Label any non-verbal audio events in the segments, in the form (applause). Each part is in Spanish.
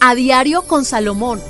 A Diario con Salomón.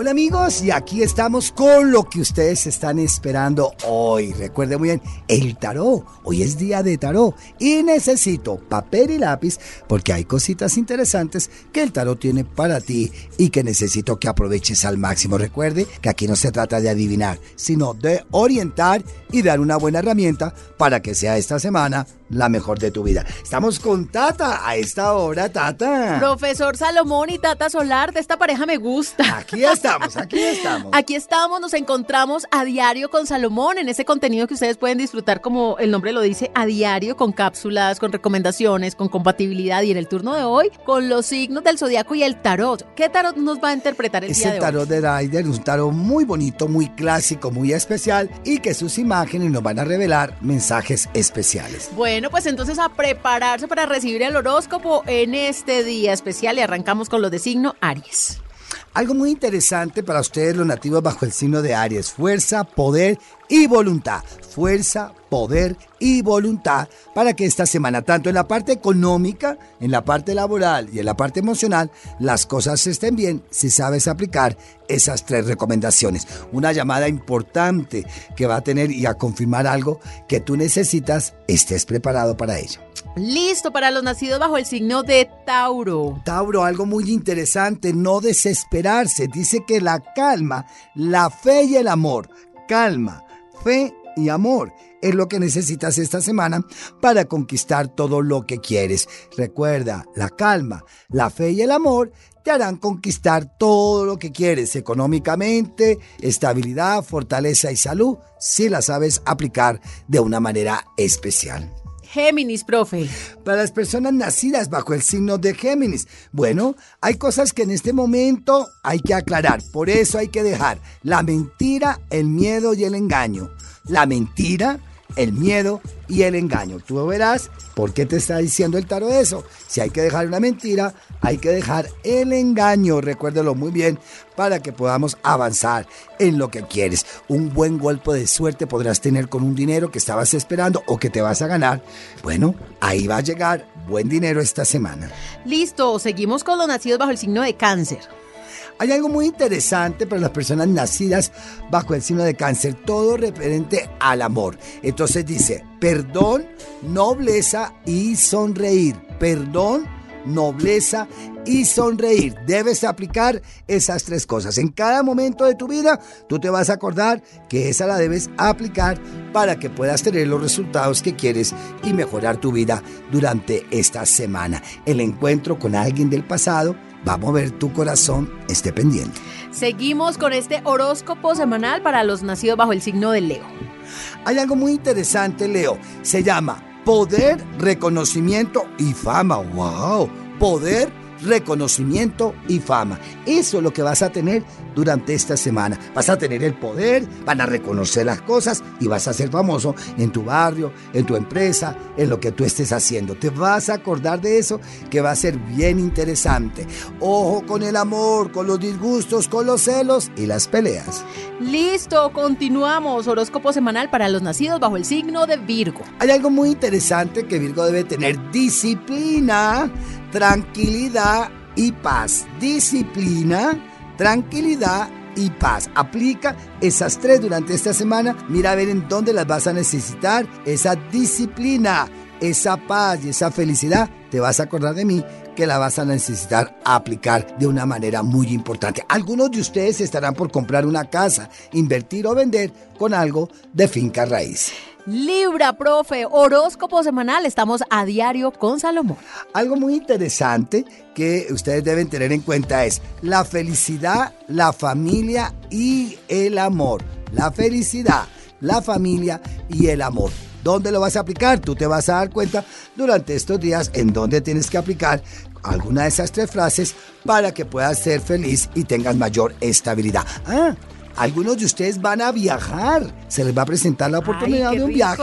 Hola amigos, y aquí estamos con lo que ustedes están esperando hoy. Recuerden muy bien, el tarot. Hoy es día de tarot y necesito papel y lápiz porque hay cositas interesantes que el tarot tiene para ti y que necesito que aproveches al máximo. Recuerde que aquí no se trata de adivinar, sino de orientar y dar una buena herramienta para que sea esta semana la mejor de tu vida. Estamos con Tata a esta hora, Tata. Profesor Salomón y Tata Solar, de esta pareja me gusta. Aquí estamos, aquí (laughs) estamos. Aquí estamos, nos encontramos a diario con Salomón en ese contenido que ustedes pueden disfrutar como el nombre lo dice, a diario con cápsulas, con recomendaciones, con compatibilidad y en el turno de hoy con los signos del zodiaco y el tarot. ¿Qué tarot nos va a interpretar el es día el de tarot hoy? de Rider, un tarot muy bonito, muy clásico, muy especial y que sus imágenes nos van a revelar mensajes especiales. Bueno, pues entonces a prepararse para recibir el horóscopo en este día especial y arrancamos con los de signo Aries. Algo muy interesante para ustedes los nativos bajo el signo de Aries, fuerza, poder y voluntad. Fuerza, poder y voluntad para que esta semana, tanto en la parte económica, en la parte laboral y en la parte emocional, las cosas estén bien si sabes aplicar esas tres recomendaciones. Una llamada importante que va a tener y a confirmar algo que tú necesitas, estés preparado para ello. Listo para los nacidos bajo el signo de Tauro. Tauro, algo muy interesante, no desesperarse. Dice que la calma, la fe y el amor, calma, fe y amor es lo que necesitas esta semana para conquistar todo lo que quieres. Recuerda, la calma, la fe y el amor te harán conquistar todo lo que quieres económicamente, estabilidad, fortaleza y salud, si la sabes aplicar de una manera especial. Géminis, profe. Para las personas nacidas bajo el signo de Géminis, bueno, hay cosas que en este momento hay que aclarar. Por eso hay que dejar la mentira, el miedo y el engaño. La mentira, el miedo y el engaño. Tú verás por qué te está diciendo el tarot eso. Si hay que dejar una mentira, hay que dejar el engaño. Recuérdelo muy bien para que podamos avanzar en lo que quieres. Un buen golpe de suerte podrás tener con un dinero que estabas esperando o que te vas a ganar. Bueno, ahí va a llegar buen dinero esta semana. Listo, seguimos con los nacidos bajo el signo de Cáncer. Hay algo muy interesante para las personas nacidas bajo el signo de cáncer, todo referente al amor. Entonces dice, perdón, nobleza y sonreír. Perdón, nobleza y sonreír. Debes aplicar esas tres cosas. En cada momento de tu vida, tú te vas a acordar que esa la debes aplicar para que puedas tener los resultados que quieres y mejorar tu vida durante esta semana. El encuentro con alguien del pasado va a mover tu corazón, esté pendiente. Seguimos con este horóscopo semanal para los nacidos bajo el signo de Leo. Hay algo muy interesante, Leo. Se llama poder, reconocimiento y fama. ¡Wow! Poder, reconocimiento y fama. Eso es lo que vas a tener durante esta semana. Vas a tener el poder, van a reconocer las cosas y vas a ser famoso en tu barrio, en tu empresa, en lo que tú estés haciendo. Te vas a acordar de eso que va a ser bien interesante. Ojo con el amor, con los disgustos, con los celos y las peleas. Listo, continuamos. Horóscopo semanal para los nacidos bajo el signo de Virgo. Hay algo muy interesante que Virgo debe tener disciplina, tranquilidad y paz. Disciplina, tranquilidad y paz. Aplica esas tres durante esta semana. Mira a ver en dónde las vas a necesitar. Esa disciplina, esa paz y esa felicidad. Te vas a acordar de mí que la vas a necesitar aplicar de una manera muy importante. Algunos de ustedes estarán por comprar una casa, invertir o vender con algo de finca raíz. Libra, profe, horóscopo semanal. Estamos a diario con Salomón. Algo muy interesante que ustedes deben tener en cuenta es la felicidad, la familia y el amor. La felicidad, la familia y el amor. ¿Dónde lo vas a aplicar? Tú te vas a dar cuenta durante estos días en dónde tienes que aplicar alguna de esas tres frases para que puedas ser feliz y tengas mayor estabilidad. Ah, algunos de ustedes van a viajar. Se les va a presentar la oportunidad de un viaje.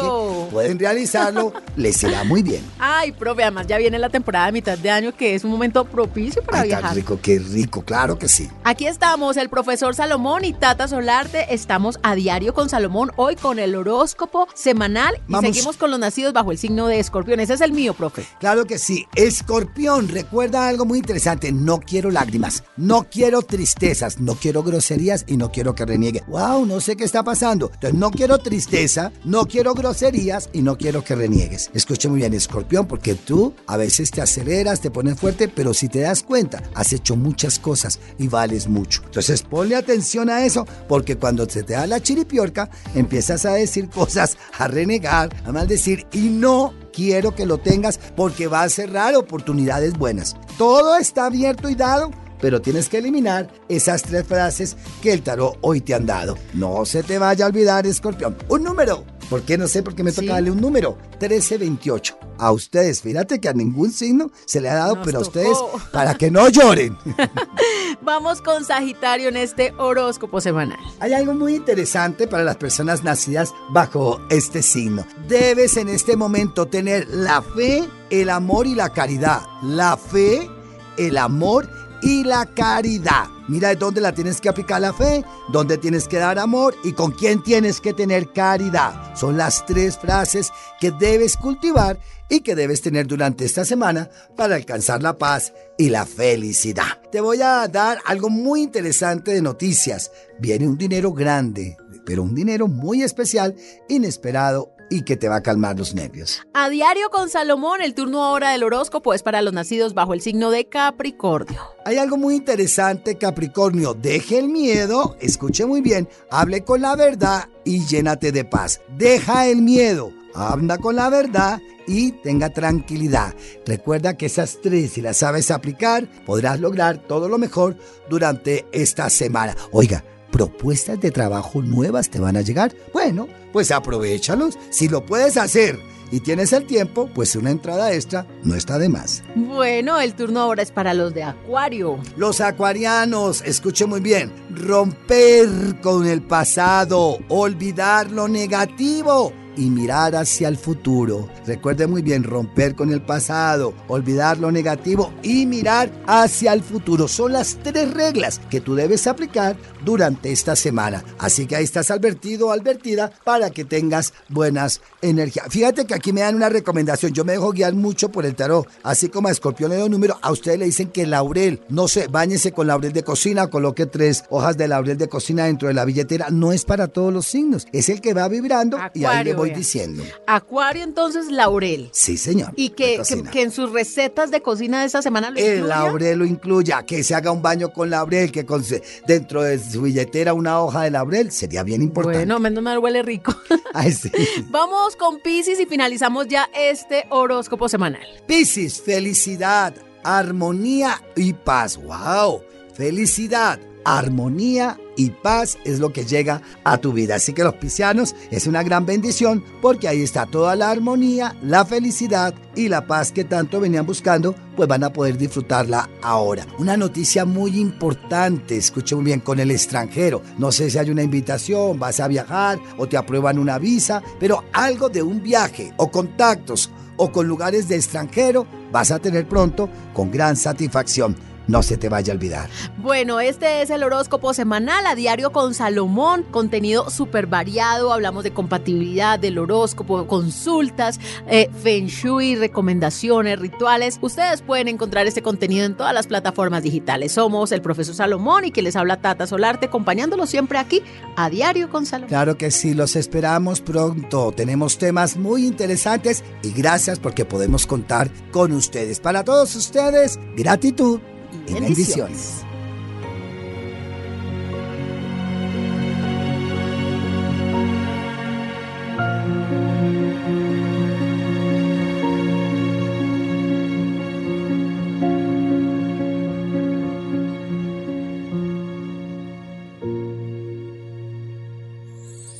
Pueden realizarlo, les será muy bien. Ay, profe, además ya viene la temporada de mitad de año que es un momento propicio para Ay, viajar. Qué rico, qué rico, claro que sí. Aquí estamos, el profesor Salomón y Tata Solarte. Estamos a diario con Salomón, hoy con el horóscopo semanal y Vamos. seguimos con los nacidos bajo el signo de escorpión. Ese es el mío, profe. Claro que sí. Escorpión, recuerda algo muy interesante. No quiero lágrimas, no quiero tristezas, no quiero groserías y no quiero reniegue. Wow, no sé qué está pasando. Entonces, no quiero tristeza, no quiero groserías y no quiero que reniegues. Escuche muy bien, Escorpión, porque tú a veces te aceleras, te pones fuerte, pero si te das cuenta, has hecho muchas cosas y vales mucho. Entonces, ponle atención a eso, porque cuando se te da la chiripiorca, empiezas a decir cosas, a renegar, a maldecir y no quiero que lo tengas porque va a cerrar oportunidades buenas. Todo está abierto y dado, pero tienes que eliminar esas tres frases que el tarot hoy te han dado. No se te vaya a olvidar, escorpión. Un número. ¿Por qué? No sé, porque me Sí. toca darle un número. 1328. A ustedes, fíjate que a ningún signo se le ha dado, Nos pero a ustedes, (laughs) para que no lloren. (laughs) Vamos con Sagitario en este horóscopo semanal. Hay algo muy interesante para las personas nacidas bajo este signo. Debes en este momento tener la fe, el amor y la caridad. La fe, el amor y la caridad. Mira de dónde la tienes que aplicar la fe, dónde tienes que dar amor y con quién tienes que tener caridad. Son las tres frases que debes cultivar y que debes tener durante esta semana para alcanzar la paz y la felicidad. Te voy a dar algo muy interesante de noticias. Viene un dinero grande, pero un dinero muy especial, inesperado y que te va a calmar los nervios. A diario con Salomón, el turno ahora del horóscopo es para los nacidos bajo el signo de Capricornio. Hay algo muy interesante, Capricornio. Deje el miedo, escuche muy bien, hable con la verdad y llénate de paz. Deja el miedo, anda con la verdad y tenga tranquilidad. Recuerda que esas tres, si las sabes aplicar, podrás lograr todo lo mejor durante esta semana. Oiga, propuestas de trabajo nuevas te van a llegar. Bueno, pues aprovechalos. Si lo puedes hacer y tienes el tiempo, pues una entrada extra no está de más. Bueno, el turno ahora es para los de Acuario. Los acuarianos, escuche muy bien, romper con el pasado, olvidar lo negativo y mirar hacia el futuro. Recuerde muy bien, romper con el pasado, olvidar lo negativo y mirar hacia el futuro. Son las tres reglas que tú debes aplicar durante esta semana. Así que ahí estás advertido o advertida para que tengas buenas energías. Fíjate que aquí me dan una recomendación. Yo me dejo guiar mucho por el tarot. Así como a Escorpión le doy un número, a ustedes le dicen que laurel. No sé, báñese con laurel de cocina, coloque tres hojas de laurel de cocina dentro de la billetera. No es para todos los signos. Es el que va vibrando y ahí le voy diciendo. Acuario, entonces, laurel. Sí, señor. Y que, que, en sus recetas de cocina de esta semana lo El incluya. laurel lo incluya, que se haga un baño con laurel, que con, dentro de su billetera una hoja de laurel, sería bien importante. Bueno, menos mal huele rico. (laughs) Ay, sí. (laughs) Vamos con Pisces y finalizamos ya este horóscopo semanal. Piscis, felicidad, armonía y paz. ¡Wow! Felicidad, armonía y paz es lo que llega a tu vida. Así que los piscianos es una gran bendición porque ahí está toda la armonía, la felicidad y la paz que tanto venían buscando, pues van a poder disfrutarla ahora. Una noticia muy importante, escuche muy bien, con el extranjero. No sé si hay una invitación, vas a viajar o te aprueban una visa, pero algo de un viaje o contactos o con lugares de extranjero vas a tener pronto con gran satisfacción. No se te vaya a olvidar. Bueno, este es el horóscopo semanal a diario con Salomón, contenido súper variado, hablamos de compatibilidad del horóscopo, consultas, eh, feng shui, recomendaciones, rituales. Ustedes pueden encontrar este contenido en todas las plataformas digitales. Somos el profesor Salomón y que les habla Tata Solarte, acompañándolos siempre aquí a diario con Salomón. Claro que sí, los esperamos pronto. Tenemos temas muy interesantes y gracias porque podemos contar con ustedes. Para todos ustedes, gratitud y bendiciones.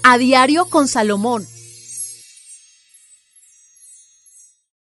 A diario con Salomón